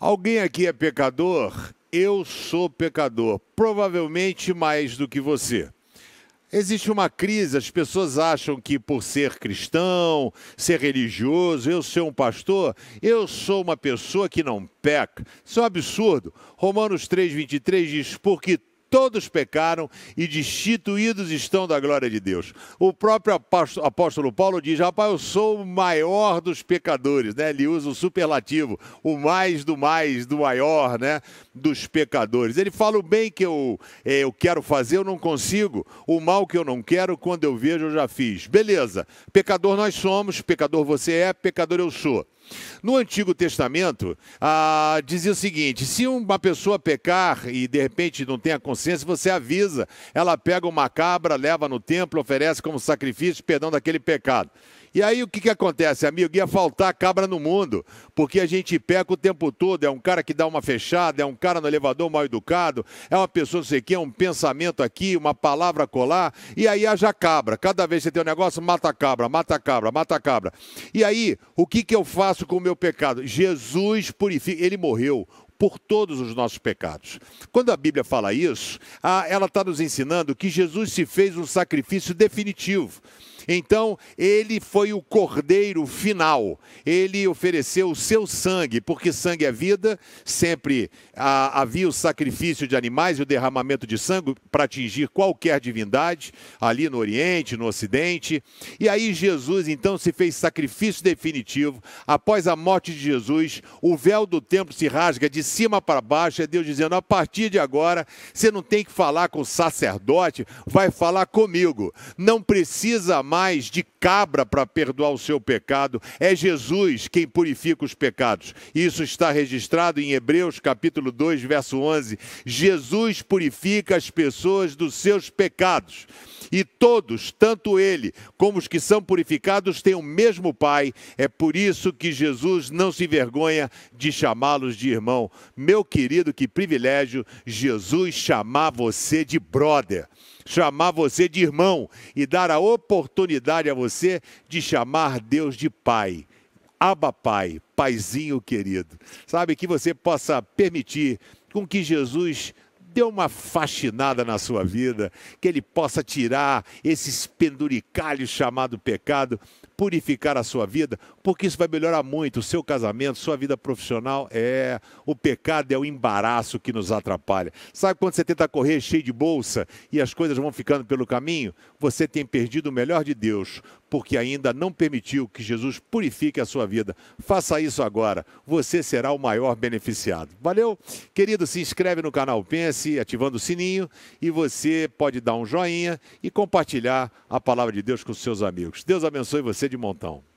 Alguém aqui é pecador? Eu sou pecador, provavelmente mais do que você. Existe uma crise, as pessoas acham que por ser cristão, ser religioso, eu ser um pastor, eu sou uma pessoa que não peca. Isso é um absurdo. Romanos 3,23 diz: Porque todos pecaram e destituídos estão da glória de Deus. O próprio apóstolo Paulo diz: rapaz, eu sou o maior dos pecadores, né? Ele usa o superlativo, o mais do mais, do maior, né? Dos pecadores. Ele fala o bem que eu, é, eu quero fazer, eu não consigo. O mal que eu não quero, quando eu vejo, eu já fiz. Beleza. Pecador nós somos, pecador você é, pecador eu sou. No Antigo Testamento, ah, dizia o seguinte: se uma pessoa pecar e de repente não tem a consciência, você avisa. Ela pega uma cabra, leva no templo, oferece como sacrifício perdão daquele pecado. E aí o que, que acontece, amigo? Ia faltar cabra no mundo, porque a gente peca o tempo todo. É um cara que dá uma fechada, é um cara no elevador mal educado, é uma pessoa, não sei o quê, um pensamento aqui, uma palavra colar, e aí haja cabra. Cada vez que você tem um negócio, mata a cabra, mata a cabra, mata a cabra. E aí, o que, que eu faço com o meu pecado? Jesus purifica, ele morreu por todos os nossos pecados. Quando a Bíblia fala isso, ela está nos ensinando que Jesus se fez um sacrifício definitivo. Então, ele foi o cordeiro final. Ele ofereceu o seu sangue, porque sangue é vida. Sempre ah, havia o sacrifício de animais e o derramamento de sangue para atingir qualquer divindade, ali no Oriente, no Ocidente. E aí, Jesus, então, se fez sacrifício definitivo. Após a morte de Jesus, o véu do templo se rasga de cima para baixo. É Deus dizendo: a partir de agora, você não tem que falar com o sacerdote, vai falar comigo. Não precisa mais mais de cabra para perdoar o seu pecado. É Jesus quem purifica os pecados. Isso está registrado em Hebreus capítulo 2, verso 11. Jesus purifica as pessoas dos seus pecados. E todos, tanto ele como os que são purificados, têm o mesmo Pai. É por isso que Jesus não se envergonha de chamá-los de irmão. Meu querido, que privilégio Jesus chamar você de brother chamar você de irmão e dar a oportunidade a você de chamar Deus de Pai. Aba Pai, Paizinho querido. Sabe, que você possa permitir com que Jesus dê uma faxinada na sua vida, que Ele possa tirar esses penduricalhos chamado pecado, purificar a sua vida, porque isso vai melhorar muito o seu casamento, sua vida profissional. É, o pecado é o embaraço que nos atrapalha. Sabe quando você tenta correr cheio de bolsa e as coisas vão ficando pelo caminho? Você tem perdido o melhor de Deus, porque ainda não permitiu que Jesus purifique a sua vida. Faça isso agora, você será o maior beneficiado. Valeu? Querido, se inscreve no canal Pense, ativando o sininho, e você pode dar um joinha e compartilhar a palavra de Deus com seus amigos. Deus abençoe você de montão.